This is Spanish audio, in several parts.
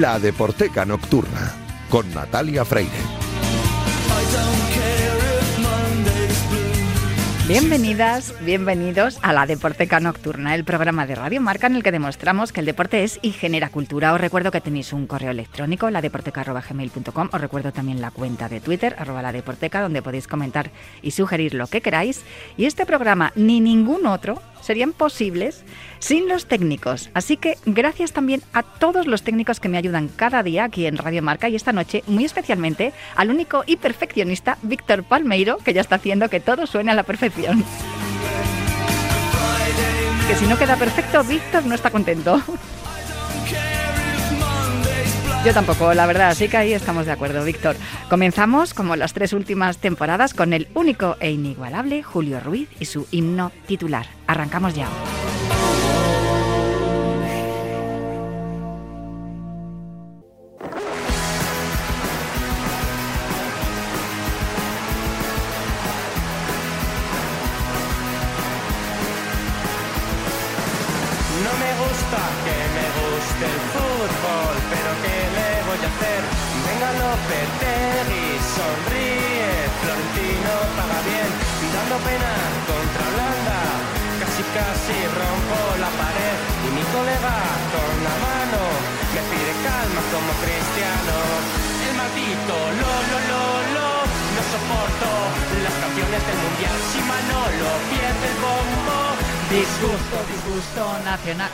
La Deporteca Nocturna con Natalia Freire. Bienvenidas, bienvenidos a la Deporteca Nocturna, el programa de Radio Marca en el que demostramos que el deporte es y genera cultura. Os recuerdo que tenéis un correo electrónico, ladeporteca.gmail.com. Os recuerdo también la cuenta de Twitter, arroba la Deporteca, donde podéis comentar y sugerir lo que queráis. Y este programa, ni ningún otro, serían posibles sin los técnicos. Así que gracias también a todos los técnicos que me ayudan cada día aquí en Radio Marca y esta noche muy especialmente al único y perfeccionista Víctor Palmeiro, que ya está haciendo que todo suene a la perfección. Que si no queda perfecto, Víctor no está contento. Yo tampoco, la verdad, así que ahí estamos de acuerdo, Víctor. Comenzamos, como las tres últimas temporadas, con el único e inigualable Julio Ruiz y su himno titular. Arrancamos ya.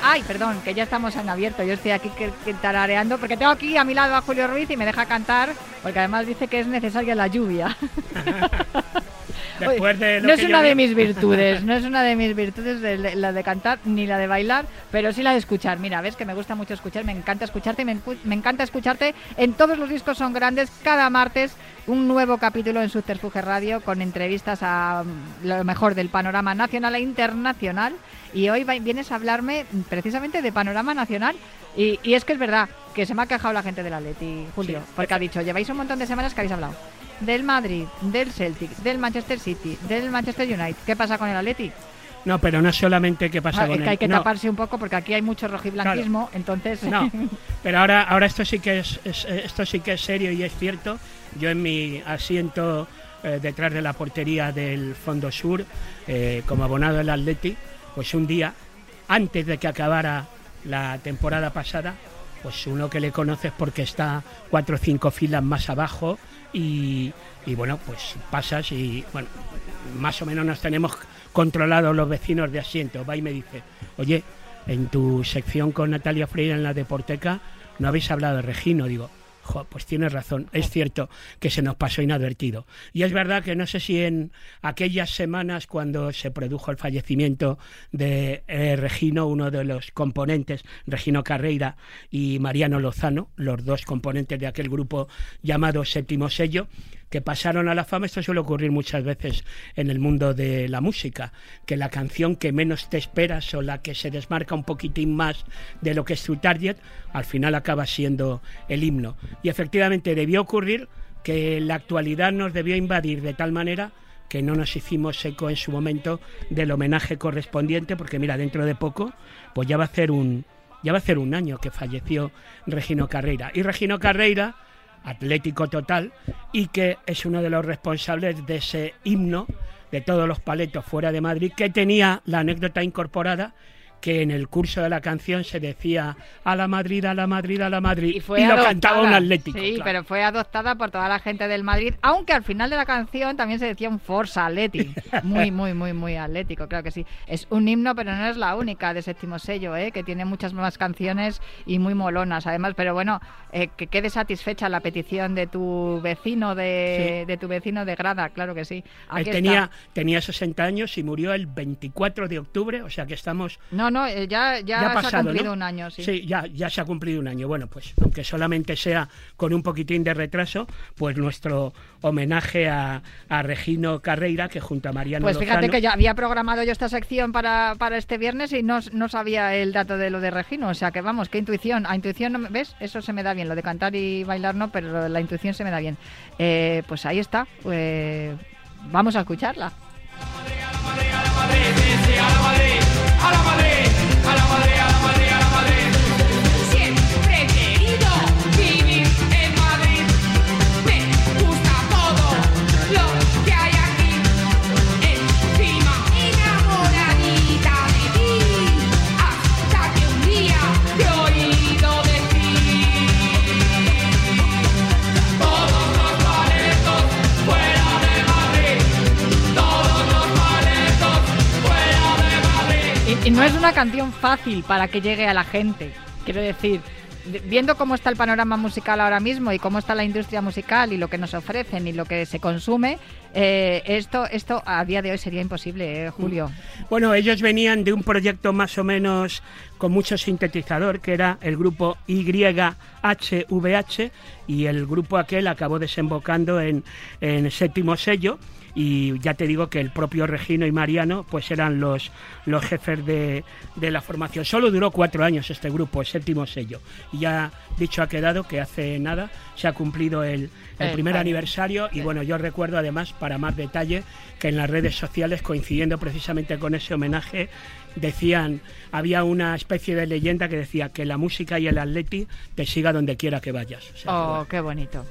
Ay, perdón, que ya estamos en abierto. Yo estoy aquí tarareando porque tengo aquí a mi lado a Julio Ruiz y me deja cantar porque además dice que es necesaria la lluvia. no es una de mis virtudes, no es una de mis virtudes la de cantar ni la de bailar, pero sí la de escuchar. Mira, ves que me gusta mucho escuchar, me encanta escucharte, me, me encanta escucharte. En todos los discos son grandes, cada martes un nuevo capítulo en Subterfuge Radio con entrevistas a mm, lo mejor del panorama nacional e internacional. Y hoy vienes a hablarme precisamente de panorama nacional. Y, es que es verdad que se me ha quejado la gente del Atleti, Julio, porque ha dicho, lleváis un montón de semanas que habéis hablado del Madrid, del Celtic, del Manchester City, del Manchester United. ¿Qué pasa con el Atleti? No, pero no solamente qué pasa con es que hay que taparse un poco porque aquí hay mucho rojiblanquismo, entonces. No, pero ahora, ahora esto sí que es, esto sí que es serio y es cierto. Yo en mi asiento eh, detrás de la portería del Fondo Sur, eh, como abonado del Atleti, pues un día antes de que acabara la temporada pasada, pues uno que le conoces porque está cuatro o cinco filas más abajo y, bueno, pues pasas y bueno, más o menos nos tenemos controlados los vecinos de asiento. Va y me dice, oye, en tu sección con Natalia Freire en la Deporteca no habéis hablado de Regino. Digo, pues tienes razón, es cierto que se nos pasó inadvertido. Y es verdad que no sé si en aquellas semanas cuando se produjo el fallecimiento de eh, Regino, uno de los componentes, Regino Carreira y Mariano Lozano, los dos componentes de aquel grupo llamado Séptimo Sello, que pasaron a la fama. Esto suele ocurrir muchas veces en el mundo de la música, que la canción que menos te esperas o la que se desmarca un poquitín más de lo que es tu target, al final acaba siendo el himno. Y efectivamente debió ocurrir que la actualidad nos debió invadir de tal manera que no nos hicimos eco en su momento del homenaje correspondiente, porque mira, dentro de poco, pues ya va a hacer un, ya va a hacer un año que falleció Regino Carreira. Y Regino Carreira atlético total y que es uno de los responsables de ese himno de todos los paletos fuera de Madrid que tenía la anécdota incorporada que en el curso de la canción se decía a la Madrid, a la Madrid, a la Madrid. Y, lo cantaba un atlético. Sí, pero fue adoptada por toda la gente del Madrid, aunque al final de la canción también se decía un Forza Atleti. Muy, muy, muy, muy atlético, claro que sí. Es un himno, pero no es la única de séptimo sello, ¿eh? que tiene muchas más canciones y muy molonas además. Pero bueno, eh, que quede satisfecha la petición de tu vecino de, de tu vecino de Grada, claro que sí. Él tenía, tenía 60 años y murió el 24 de octubre, o sea que estamos... No, no, eh, ya, ya, se ha cumplido un año, sí. Sí, ya, ya se ha cumplido un año. Bueno, pues aunque solamente sea con un poquitín de retraso, pues nuestro homenaje a, a Regino Carreira, que junto a Mariano Pues fíjate que ya había programado yo esta sección para, para este viernes y no, no, sabía el dato de lo de Regino. O sea que vamos, qué intuición. A intuición, ¿ves? Eso se me da bien. Lo de cantar y bailar no, pero la intuición se me da bien. Eh, pues ahí está. Pues vamos a escucharla. a la Madrid, a la Madrid, a la Madrid, a la Madrid. Una canción fácil para que llegue a la gente. Quiero decir, viendo cómo está el panorama musical ahora mismo y cómo está la industria musical y lo que nos ofrecen y lo que se consume, eh, esto, esto a día de hoy sería imposible, eh, Julio. Mm. Bueno, ellos venían de un proyecto más o menos con mucho sintetizador, que era el grupo YHVH, y el grupo aquel acabó desembocando en, en séptimo sello y ya te digo que el propio Regino y Mariano pues eran los, los jefes de, de la formación. Solo duró cuatro años este grupo, el séptimo sello. Y ya dicho ha quedado que hace nada se ha cumplido el, el Eh, primer vale. aniversario y bueno, yo recuerdo además, para más detalle, que en las redes sociales, coincidiendo precisamente con ese homenaje, decían, había una especie de leyenda que decía que la música y el atleti te siga donde quiera que vayas. O sea, que Oh, bueno. qué bonito.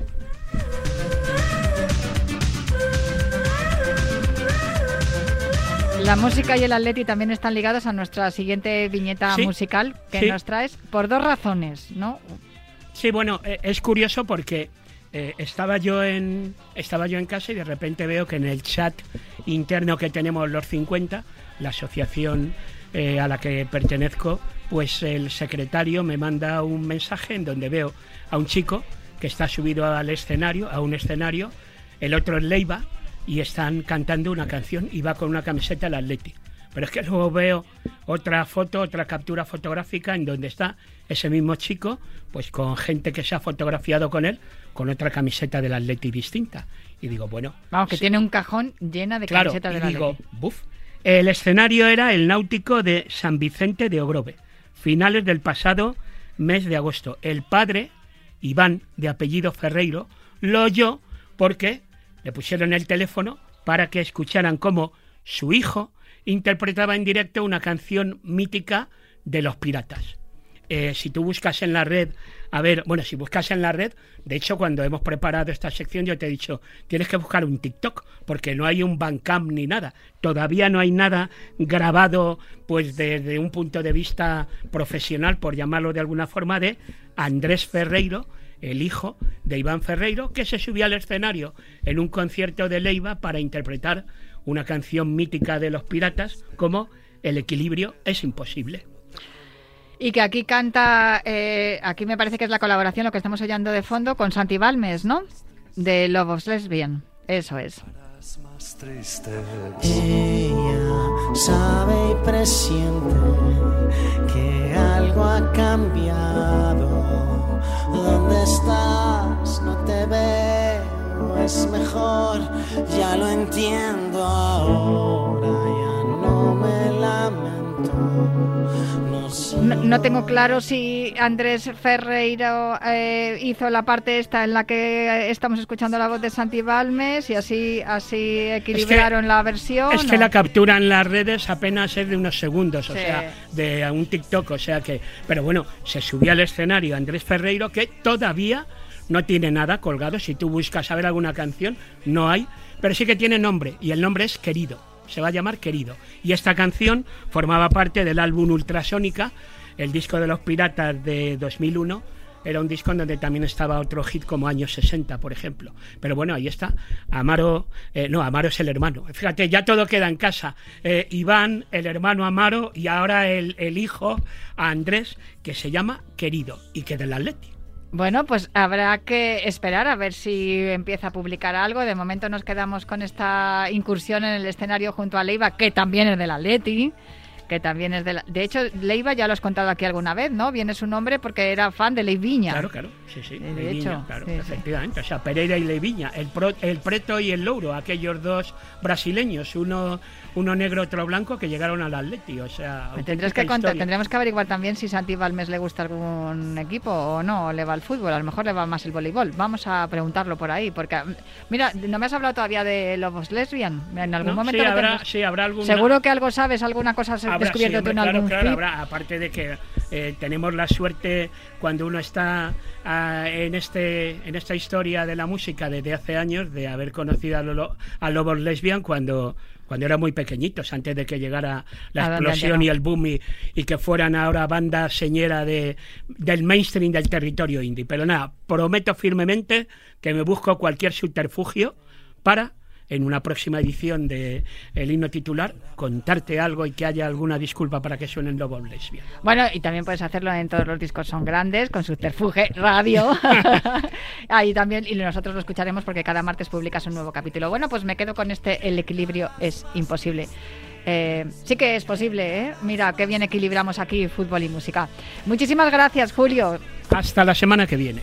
La música y el atleti también están ligados a nuestra siguiente viñeta Sí, musical que sí. nos traes por dos razones, ¿no? Sí, bueno, eh, es curioso porque eh, estaba yo en estaba yo en casa y de repente veo que en el chat interno que tenemos los 50, la asociación eh, a la que pertenezco, pues el secretario me manda un mensaje en donde veo a un chico que está subido al escenario, a un escenario, el otro es Leiva y están cantando una canción y va con una camiseta del Atleti. Pero es que luego veo otra foto, otra captura fotográfica en donde está ese mismo chico, pues con gente que se ha fotografiado con él, con otra camiseta del Atleti distinta. Y digo, bueno, Vamos, que sí, tiene un cajón llena de claro, camisetas y de la digo, buf. El escenario era el náutico de San Vicente de Ogrove, finales del pasado mes de agosto. El padre, Iván, de apellido Ferreiro, lo oyó porque le pusieron el teléfono para que escucharan cómo su hijo interpretaba en directo una canción mítica de los piratas. Eh, si tú buscas en la red, a ver, bueno, si buscas en la red, de hecho, cuando hemos preparado esta sección, yo te he dicho, tienes que buscar un TikTok, porque no hay un Bandcamp ni nada. Todavía no hay nada grabado, pues desde un punto de vista profesional, por llamarlo de alguna forma, de Andrés Ferreiro, el hijo de Iván Ferreiro, que se subió al escenario en un concierto de Leiva para interpretar una canción mítica de los piratas como El equilibrio es imposible. Y que aquí canta, eh, aquí me parece que es la colaboración, lo que estamos oyendo de fondo, con Santi Balmes, ¿no? De Love of Lesbian. Eso es. más tristes. Ella sabe y presiente que algo ha cambiado. ¿Dónde estás? No te veo. Es mejor, ya lo entiendo ahora. Ya no me lamento. No tengo claro si Andrés Ferreiro eh, hizo la parte esta en la que estamos escuchando la voz de Santi Balmes y así así equilibraron la versión. Es que la captura en las redes apenas es de unos segundos, o Sí. sea, de un TikTok, o sea que, pero bueno, se subió al escenario Andrés Ferreiro que todavía no tiene nada colgado, si tú buscas saber alguna canción, no hay, pero sí que tiene nombre y el nombre es Querido, se va a llamar Querido. Y esta canción formaba parte del álbum Ultrasónica, el disco de los piratas de 2001, era un disco en donde también estaba otro hit como años 60, por ejemplo. Pero bueno, ahí está. Amaro, eh, no, Amaro es el hermano. Fíjate, ya todo queda en casa. Eh, Iván, el hermano Amaro, y ahora el, el hijo Andrés, que se llama Querido y que del Atleti. Bueno, pues habrá que esperar a ver si empieza a publicar algo. De momento nos quedamos con esta incursión en el escenario junto a Leiva, que también es del Atleti. Que también es de la... De hecho, Leiva ya lo has contado aquí alguna vez, ¿no? Viene su nombre porque era fan de Leiviña. Claro, claro, sí, sí. De Leiviña, hecho, claro, sí, sí. efectivamente. O sea, Pereira y Leiviña, el, pro- el Preto y el Louro, aquellos dos brasileños, uno, uno negro, otro blanco, que llegaron al Atleti. O sea, Me tendrás que contar, tendremos que averiguar también si Santi Balmes le gusta algún equipo o no, o le va al fútbol, a lo mejor le va más el voleibol. Vamos a preguntarlo por ahí, porque mira, no me has hablado todavía de Lobos Lesbian. En algún ¿No? momento sí, lo habrá, tenemos. sí, habrá alguna... Seguro que algo sabes, alguna cosa has Habrá, descubierto sí, tú en hombre, algún claro, claro, habrá, aparte de que eh, tenemos la suerte cuando uno está ah, en este en esta historia de la música desde hace años de haber conocido a, Lolo- a Lobos Lesbian cuando cuando eran muy pequeñitos, antes de que llegara la A explosión y el boom y, y que fueran ahora banda señera de, del mainstream del territorio indie. Pero nada, prometo firmemente que me busco cualquier subterfugio para en una próxima edición de El himno titular, contarte algo y que haya alguna disculpa para que suenen Lobos Lesbian. Bueno, y también puedes hacerlo en todos los discos son grandes, con Subterfuge Radio. Ahí también, y nosotros lo escucharemos porque cada martes publicas un nuevo capítulo. Bueno, pues me quedo con este El equilibrio es imposible. Eh, sí que es posible, ¿eh? Mira, qué bien equilibramos aquí fútbol y música. Muchísimas gracias, Julio. Hasta la semana que viene.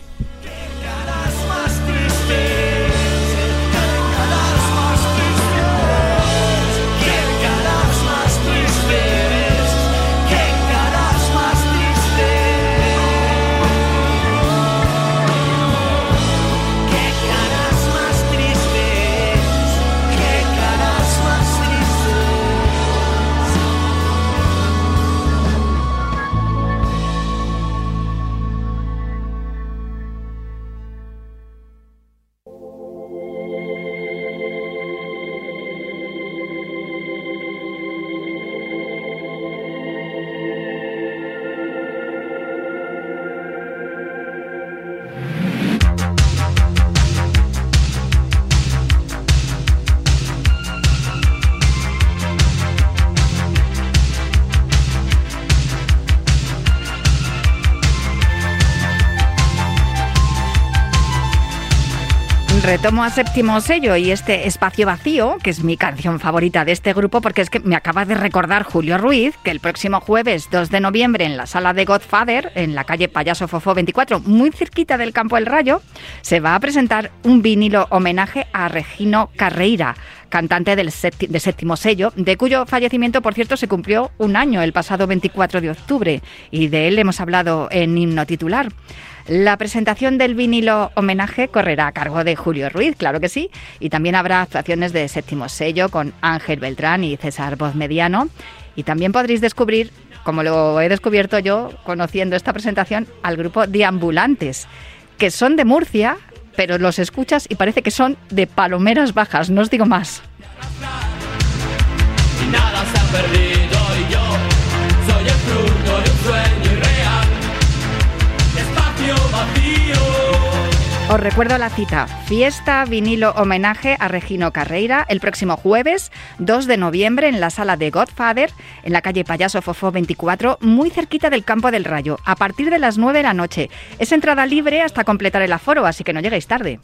Retomo a séptimo sello y este espacio vacío, que es mi canción favorita de este grupo, porque es que me acaba de recordar Julio Ruiz que el próximo jueves 2 de noviembre en la sala de Godfather, en la calle Payaso Fofó 24, muy cerquita del Campo del Rayo, se va a presentar un vinilo homenaje a Regino Carreira, cantante del de séptimo sello, de cuyo fallecimiento, por cierto, se cumplió un año el pasado 24 de octubre, y de él hemos hablado en himno titular. La presentación del vinilo homenaje correrá a cargo de Julio Ruiz, claro que sí, y también habrá actuaciones de séptimo sello con Ángel Beltrán y César Voz Mediano. Y también podréis descubrir, como lo he descubierto yo conociendo esta presentación, al grupo de Ambulantes, que son de Murcia, pero los escuchas y parece que son de Palomeras Bajas, no os digo más. nada se ha perdido Os recuerdo la cita, fiesta vinilo homenaje a Regino Carreira el próximo jueves 2 de noviembre en la sala de Godfather, en la calle Payaso Fofó 24, muy cerquita del Campo del Rayo, a partir de las 9 de la noche. Es entrada libre hasta completar el aforo, así que no lleguéis tarde.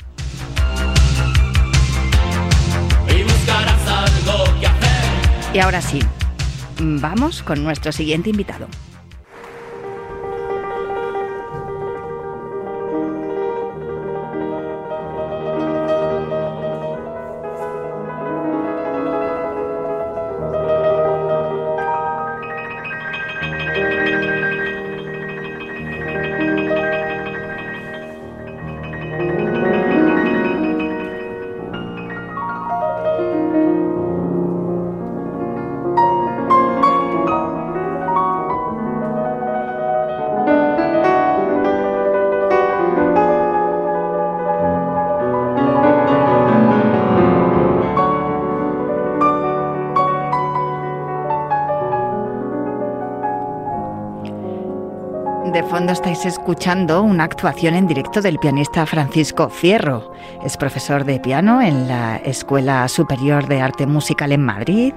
Y ahora sí, vamos con nuestro siguiente invitado. Estáis escuchando una actuación en directo del pianista Francisco Fierro. Es profesor de piano en la Escuela Superior de Arte Musical en Madrid.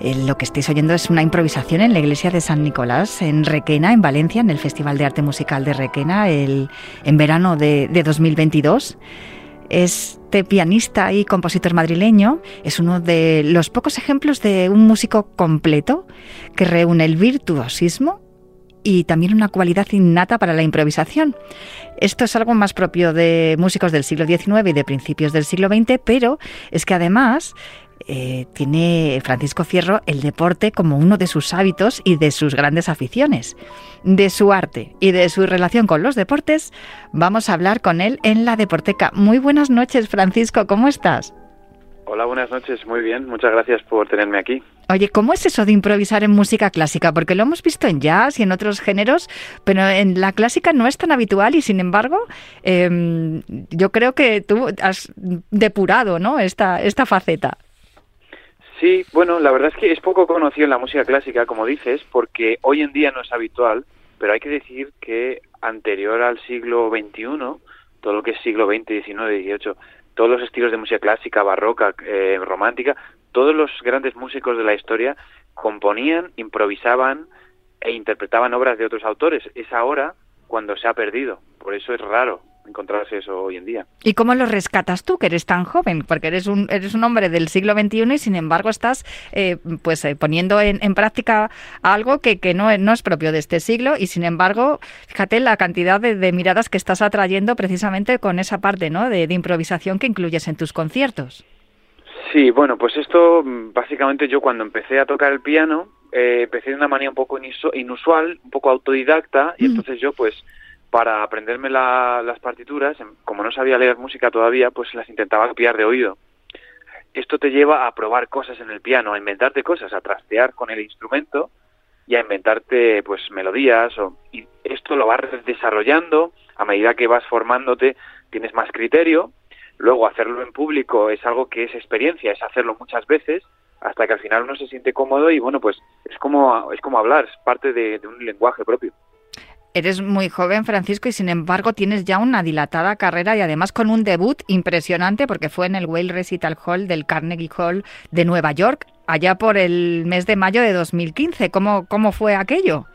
Eh, lo que estáis oyendo es una improvisación en la iglesia de San Nicolás, en Requena, en Valencia, en el Festival de Arte Musical de Requena, el, en verano de, de 2022. Este pianista y compositor madrileño es uno de los pocos ejemplos de un músico completo que reúne el virtuosismo y también una cualidad innata para la improvisación. Esto es algo más propio de músicos del siglo XIX y de principios del siglo XX, pero es que además eh, tiene Francisco Fierro el deporte como uno de sus hábitos y de sus grandes aficiones. De su arte y de su relación con los deportes, vamos a hablar con él en la Deporteca. Muy buenas noches, Francisco, ¿cómo estás? Hola, buenas noches. Muy bien. Muchas gracias por tenerme aquí. Oye, ¿cómo es eso de improvisar en música clásica? Porque lo hemos visto en jazz y en otros géneros, pero en la clásica no es tan habitual y sin embargo em, yo creo que tú has depurado ¿no? esta, esta faceta. Sí, bueno, la verdad es que es poco conocido en la música clásica, como dices, porque hoy en día no es habitual, pero hay que decir que anterior al siglo XXI, todo lo que es siglo XX, XIX, XVIII, todos los estilos de música clásica, barroca, eh, romántica, todos los grandes músicos de la historia componían, improvisaban e interpretaban obras de otros autores. Es ahora cuando se ha perdido. Por eso es raro encontrarse eso hoy en día. ¿Y cómo lo rescatas tú, que eres tan joven? Porque eres un, eres un hombre del siglo XXI y sin embargo estás eh, pues eh, poniendo en, práctica algo que, que no, no, es propio de este siglo y sin embargo, fíjate la cantidad de, miradas que estás atrayendo precisamente con esa parte ¿no? de, de improvisación que incluyes en tus conciertos. Sí, bueno, pues esto básicamente yo cuando empecé a tocar el piano eh, empecé de una manera un poco inusual, un poco autodidacta y mm. entonces yo pues para aprenderme las partituras, em, como no sabía leer música todavía, pues las intentaba copiar de oído. Esto te lleva a probar cosas en el piano, a inventarte cosas, a trastear con el instrumento y a inventarte pues melodías o, y esto lo vas desarrollando a medida que vas formándote, tienes más criterio. Luego hacerlo en público es algo que es experiencia, es hacerlo muchas veces hasta que al final uno se siente cómodo y bueno, pues es como es como hablar, es parte de un lenguaje propio. Eres muy joven, Francisco, y sin embargo tienes ya una dilatada carrera y además con un debut impresionante porque fue en el Whale Recital Hall del Carnegie Hall de Nueva York, allá por el mes de mayo de 2015. ¿Cómo, cómo fue aquello?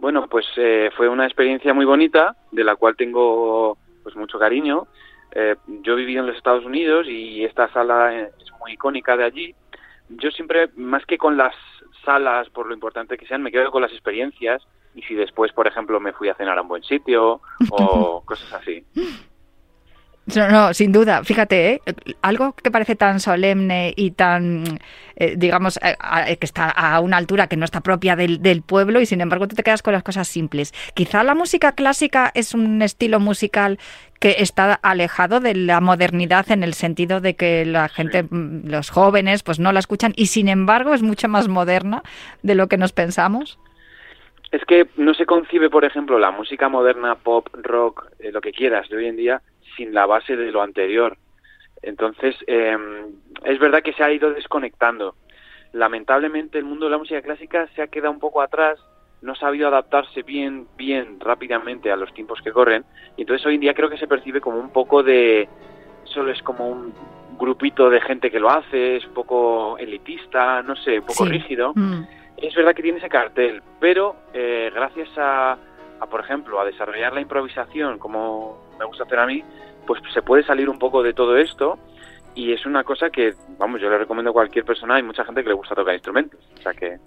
Bueno, pues eh, fue una experiencia muy bonita, de la cual tengo pues mucho cariño. Eh, yo viví en los Estados Unidos y esta sala es muy icónica de allí. Yo siempre, más que con las salas, por lo importante que sean, me quedo con las experiencias y si después, por ejemplo, me fui a cenar a un buen sitio o cosas así. No, no, sin duda. Fíjate, ¿eh? algo que parece tan solemne y tan, eh, digamos, eh, que está a una altura que no está propia del, del, pueblo y sin embargo tú te quedas con las cosas simples. Quizá la música clásica es un estilo musical que está alejado de la modernidad en el sentido de que la gente, mm, los jóvenes, pues no la escuchan y sin embargo es mucho más moderna de lo que nos pensamos. Es que no se concibe, por ejemplo, la música moderna, pop, rock, eh, lo que quieras de hoy en día, sin la base de lo anterior. Entonces, eh, es verdad que se ha ido desconectando. Lamentablemente, el mundo de la música clásica se ha quedado un poco atrás, no ha sabido adaptarse bien, bien rápidamente a los tiempos que corren. Y entonces, hoy en día creo que se percibe como un poco de. Solo es como un grupito de gente que lo hace, es un poco elitista, no sé, un poco rígido. Mm es verdad que tiene ese cartel, pero eh, gracias a, por ejemplo, a desarrollar la improvisación, como me gusta hacer a mí, pues se puede salir un poco de todo esto y es una cosa que, vamos, yo le recomiendo a cualquier persona, hay mucha gente que le gusta tocar instrumentos, o sea que...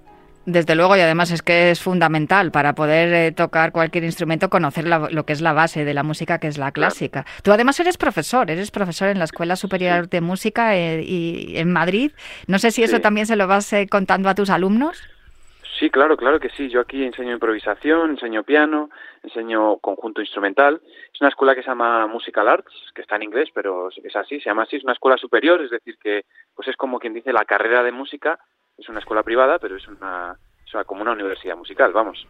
Desde luego, y además es que es fundamental para poder eh, tocar cualquier instrumento, conocer lo que es la base de la música, que es la clásica. Tú además eres profesor, eres profesor en la Escuela Superior de Música eh, y en Madrid. No sé si eso también se lo vas contando a tus alumnos. Sí, claro, claro que sí. Yo aquí enseño improvisación, enseño piano, enseño conjunto instrumental. Es una escuela que se llama Musical Arts, que está en inglés, pero es así, se llama así, es una escuela superior, es decir, que pues es como quien dice la carrera de música, es una escuela privada, pero es una, es como una universidad musical, vamos.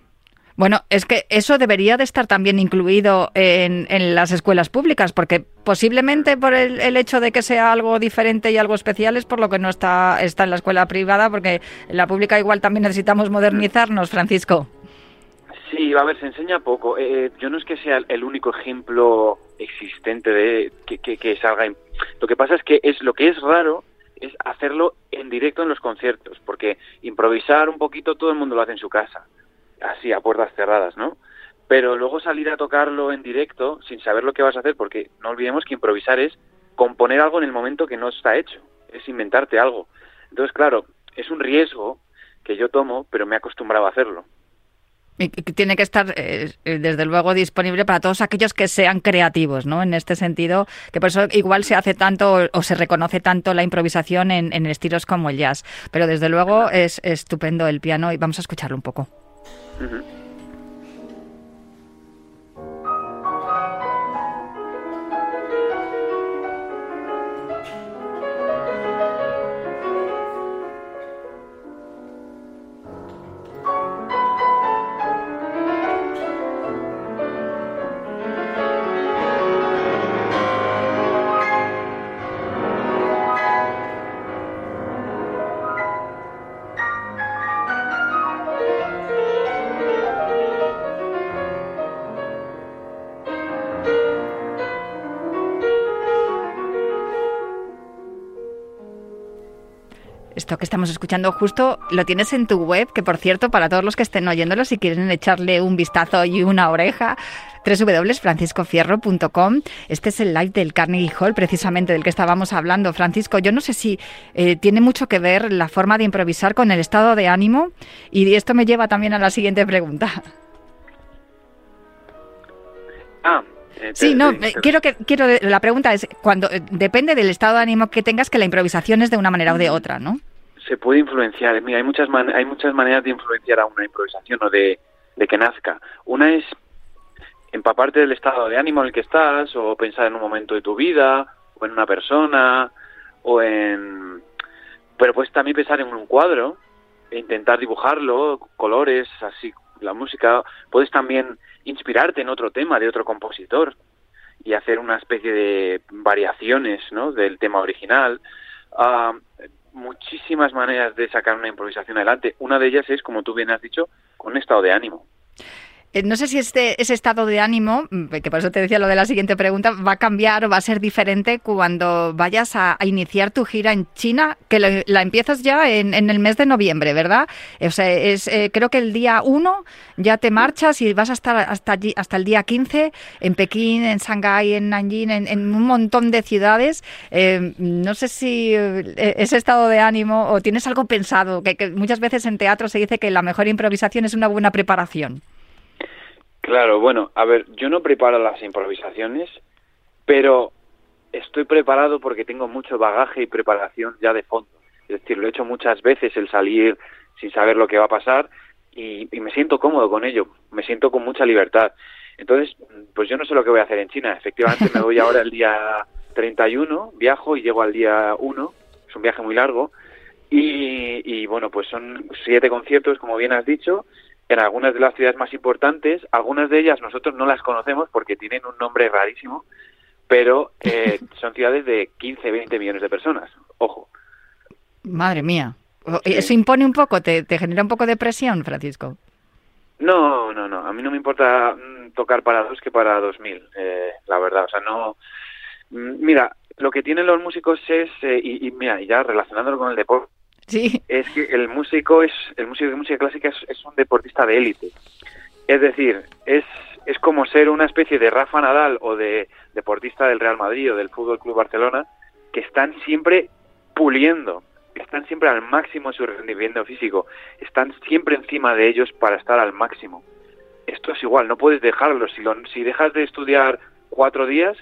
Bueno, es que eso debería de estar también incluido en, las escuelas públicas, porque posiblemente por el, hecho de que sea algo diferente y algo especial es por lo que no está, está en la escuela privada, porque en la pública igual también necesitamos modernizarnos, Francisco. Sí, a ver, se enseña poco. Eh, yo no es que sea el único ejemplo existente de que salga. Lo que pasa es que es lo que es raro es hacerlo en directo en los conciertos, porque improvisar un poquito todo el mundo lo hace en su casa así a puertas cerradas, ¿no? Pero luego salir a tocarlo en directo sin saber lo que vas a hacer, porque no olvidemos que improvisar es componer algo en el momento que no está hecho, es inventarte algo. Entonces, claro, es un riesgo que yo tomo, pero me he acostumbrado a hacerlo. Y tiene que estar, eh, eh, desde luego, disponible para todos aquellos que sean creativos, ¿no? En este sentido, que por eso igual se hace tanto o se reconoce tanto la improvisación en, en estilos como el jazz. Pero desde luego es estupendo el piano y vamos a escucharlo un poco. Mm-hmm. Esto que estamos escuchando justo lo tienes en tu web, que por cierto, para todos los que estén oyéndolo, si quieren echarle un vistazo y una oreja, www.franciscofierro.com. Este es el live del Carnegie Hall, precisamente del que estábamos hablando. Francisco, yo no sé si eh, tiene mucho que ver la forma de improvisar con el estado de ánimo y esto me lleva también a la siguiente pregunta. Ah, eh, Sí, no, quiero que quiero la pregunta es cuando depende del estado de ánimo que tengas que la improvisación es de una manera o de otra, ¿no? Se puede influenciar. Mira, hay muchas man- hay muchas maneras de influenciar a una improvisación o de, de que nazca. Una es empaparte del estado de ánimo en el que estás o pensar en un momento de tu vida o en una persona o en pero puedes también pensar en un cuadro e intentar dibujarlo, colores, así la música, puedes también inspirarte en otro tema de otro compositor y hacer una especie de variaciones, ¿no? del tema original. Ah, muchísimas maneras de sacar una improvisación adelante. Una de ellas es, como tú bien has dicho, con estado de ánimo. Eh, No sé si este, ese estado de ánimo, mm, que por eso te decía lo de la siguiente pregunta, va a cambiar o va a ser diferente cuando vayas a, iniciar tu gira en China, que lo- la empiezas ya en, el mes de noviembre, ¿verdad? O sea, es, eh, creo que el día 1 ya te marchas y vas a estar hasta, allí, hasta el día 15 en Pekín, en Shanghái, en Nanjing, en, un montón de ciudades. Eh, no sé si ese estado de ánimo o tienes algo pensado, que muchas veces en teatro se dice que la mejor improvisación es una buena preparación. Claro, bueno, a ver, yo no preparo las improvisaciones, pero estoy preparado porque tengo mucho bagaje y preparación ya de fondo. Es decir, lo he hecho muchas veces el salir sin saber lo que va a pasar y, me siento cómodo con ello, me siento con mucha libertad. Entonces, pues yo no sé lo que voy a hacer en China. Efectivamente, me voy ahora el día 31, viajo y llego al día 1, es un viaje muy largo. Y, y bueno, pues son siete conciertos, como bien has dicho, en algunas de las ciudades más importantes. Algunas de ellas nosotros no las conocemos porque tienen un nombre rarísimo, pero eh, son ciudades de 15, 20 millones de personas. Ojo. Madre mía. Sí. ¿Eso impone un poco? ¿Te, te genera un poco de presión, Francisco? No, no, no. A mí no me importa mm, tocar para dos que para dos mil, eh, la verdad. O sea, no. Mm, Mira, lo que tienen los músicos es, eh, y, y mira, ya relacionándolo con el deporte, Sí. es que el músico es el músico de música clásica es, un deportista de élite. Es decir, es es como ser una especie de Rafa Nadal o de deportista del Real Madrid o del Fútbol Club Barcelona que están siempre puliendo, están siempre al máximo su rendimiento físico, están siempre encima de ellos para estar al máximo. Esto es igual, no puedes dejarlo. Si, lo, si dejas de estudiar cuatro días,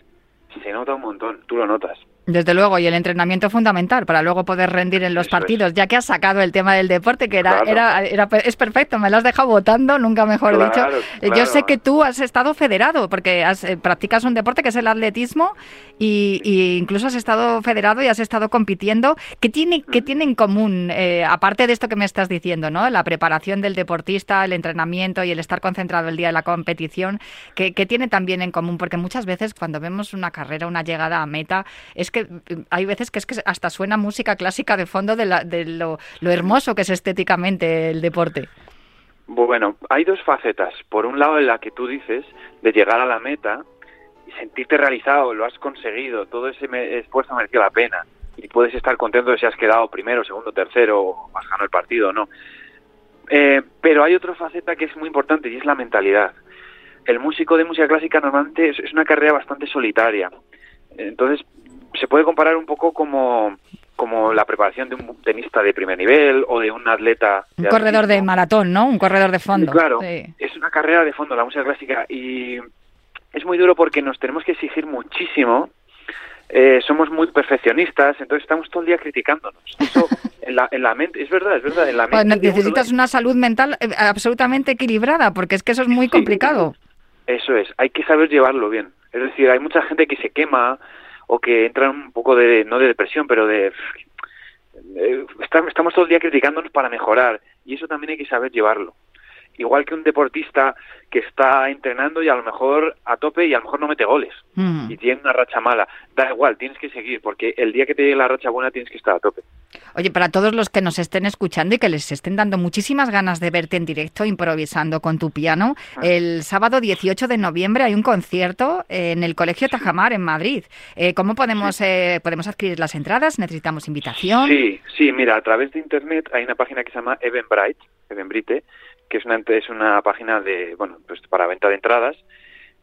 se nota un montón, tú lo notas. Desde luego, y el entrenamiento fundamental para luego poder rendir en los Eso es. partidos, ya que has sacado el tema del deporte, que era, Claro. era, era- es perfecto, me lo has dejado votando, nunca mejor Claro, dicho. Eh, Yo sé que tú has estado federado, porque has, eh, practicas un deporte que es el atletismo, y, y incluso has estado federado y has estado compitiendo. ¿Qué tiene, qué tiene en común, eh, aparte de esto que me estás diciendo, ¿no? la preparación del deportista, el entrenamiento y el estar concentrado el día de la competición, ¿qué, qué tiene también en común? Porque muchas veces cuando vemos una carrera, una llegada a meta, es que hay veces que es que hasta suena música clásica de fondo de, la- de lo, lo hermoso que es estéticamente el deporte. Bueno, hay dos facetas. Por un lado, en la que tú dices de llegar a la meta y sentirte realizado, lo has conseguido, todo ese esfuerzo mereció la pena y puedes estar contento de si has quedado primero, segundo, tercero o has el partido o no. Eh, pero hay otra faceta que es muy importante y es la mentalidad. El músico de música clásica normalmente es una carrera bastante solitaria. Entonces, se puede comparar un poco como, como la preparación de un tenista de primer nivel o de un atleta. Un corredor de maratón, ¿no? Un corredor de fondo. Claro, Sí. es una carrera de fondo la música clásica y es muy duro porque nos tenemos que exigir muchísimo. eh, somos muy perfeccionistas, entonces estamos todo el día criticándonos. Eso en la, en la mente, es verdad, es verdad, en la Pues mente. necesitas es- una salud mental eh, absolutamente equilibrada, porque es que eso es muy Sí. complicado. Eso es, hay que saber llevarlo bien. Es decir, hay mucha gente que se quema o que entra en un poco de, no de depresión, pero de... eh, está- Estamos todo el día criticándonos para mejorar y eso también hay que saber llevarlo. Igual que un deportista que está entrenando y a lo mejor a tope y a lo mejor no mete goles Mm. y tiene una racha mala. Da igual, tienes que seguir porque el día que te llegue la racha buena tienes que estar a tope. Oye, para todos los que nos estén escuchando y que les estén dando muchísimas ganas de verte en directo improvisando con tu piano, Ah. el sábado 18 de noviembre hay un concierto en el Colegio Tajamar en Madrid. Eh, ¿Cómo podemos, eh, podemos adquirir las entradas? ¿Necesitamos invitación? Sí, sí, mira, a través de internet hay una página que se llama Eventbrite, Eventbrite, que es una es una página de, bueno, pues para venta de entradas.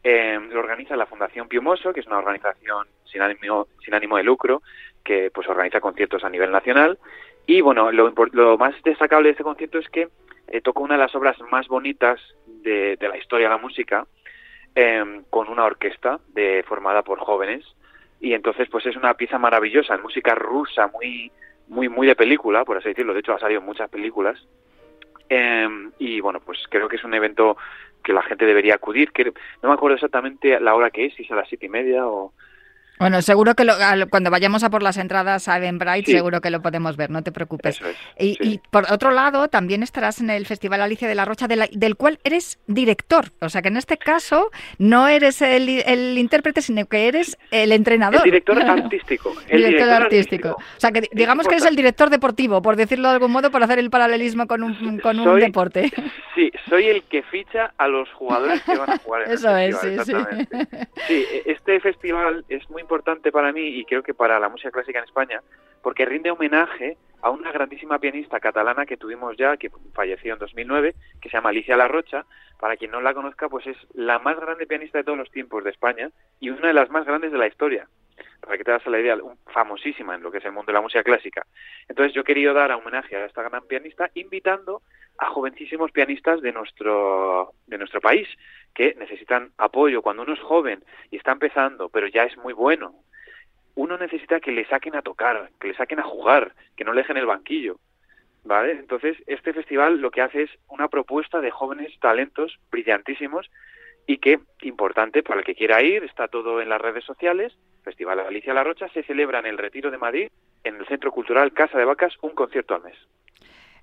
Eh, lo organiza la Fundación Piumoso, que es una organización sin ánimo, sin ánimo de lucro, que pues organiza conciertos a nivel nacional. Y bueno, lo, más destacable de este concierto es que eh, toca una de las obras más bonitas de, de la historia de la música, eh, con una orquesta de, formada por jóvenes. Y entonces, pues es una pieza maravillosa, música rusa, muy, muy, muy de película, por así decirlo. De hecho, ha salido en muchas películas. Eh, y bueno, pues creo que es un evento que la gente debería acudir. Que no me acuerdo exactamente la hora que es, si es a las siete y media o... Bueno, seguro que lo- cuando vayamos a por las entradas a Eventbrite, Sí. seguro que lo podemos ver, no te preocupes. Es. Y, sí. y por otro lado, también estarás en el Festival Alicia de la Rocha, de la- del cual eres director. O sea que en este caso no eres el, el intérprete, sino que eres el entrenador. El director artístico. El director artístico. O sea que di- digamos que eres el director deportivo, por decirlo de algún modo, por hacer el paralelismo con un, con un deporte. Sí, soy el que ficha a los jugadores que van a jugar en Eso el es, festival, sí, sí. exactamente. Sí, e- este festival es muy importante para mí y creo que para la música clásica en España porque rinde homenaje a una grandísima pianista catalana que tuvimos ya, que falleció en 2009, que se llama Alicia La Rocha. Para quien no la conozca, pues es la más grande pianista de todos los tiempos de España y una de las más grandes de la historia. Para que te das la idea, famosísima en lo que es el mundo de la música clásica. Entonces yo he querido dar homenaje a esta gran pianista invitando a jovencísimos pianistas de nuestro, de nuestro país que necesitan apoyo. Cuando uno es joven y está empezando, pero ya es muy bueno, uno necesita que le saquen a tocar, que le saquen a jugar, que no le dejen el banquillo. ¿Vale? Entonces, este festival lo que hace es una propuesta de jóvenes talentos brillantísimos y que, importante, para el que quiera ir, está todo en las redes sociales. Festival Alicia La Rocha se celebra en el Retiro de Madrid, en el Centro Cultural Casa de Vacas, un concierto al mes.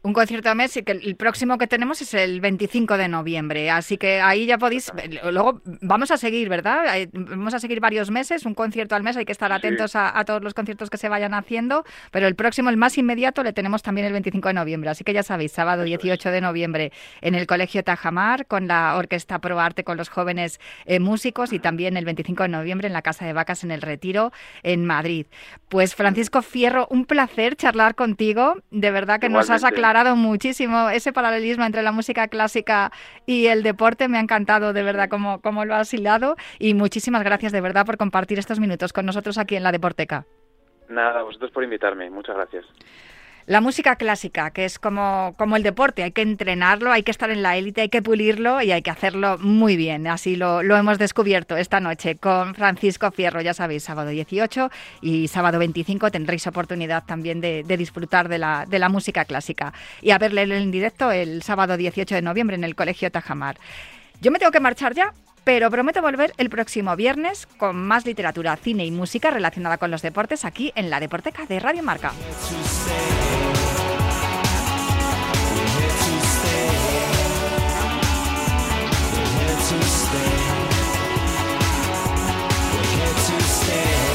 Un concierto a mes y que el próximo que tenemos es el 25 de noviembre. Así que ahí ya podéis. Luego vamos a seguir, ¿verdad? Eh, Vamos a seguir varios meses, un concierto al mes. Hay que estar atentos a, a todos los conciertos que se vayan haciendo. Pero el próximo, el más inmediato, le tenemos también el 25 de noviembre. Así que ya sabéis, sábado 18 de noviembre en el Colegio Tajamar con la Orquesta Pro Arte con los jóvenes eh, músicos y también el 25 de noviembre en la Casa de Vacas en el Retiro en Madrid. Pues Francisco Fierro, un placer charlar contigo. De verdad que nos has Igualmente. Aclarado muchísimo ese paralelismo entre la música clásica y el deporte. Me ha encantado de verdad cómo, cómo lo has hilado y muchísimas gracias de verdad por compartir estos minutos con nosotros aquí en la Deporteca. Nada, vosotros por invitarme. Muchas gracias. La música clásica, que es como, como el deporte, hay que entrenarlo, hay que estar en la élite, hay que pulirlo y hay que hacerlo muy bien. Así lo, lo hemos descubierto esta noche con Francisco Fierro, ya sabéis, sábado 18 y sábado 25 tendréis oportunidad también de, disfrutar de la, de la música clásica y a verle en directo el sábado 18 de noviembre en el Colegio Tajamar. Yo me tengo que marchar ya, pero prometo volver el próximo viernes con más literatura, cine y música relacionada con los deportes aquí en la Deporteca de Radio Marca. We're here to stay.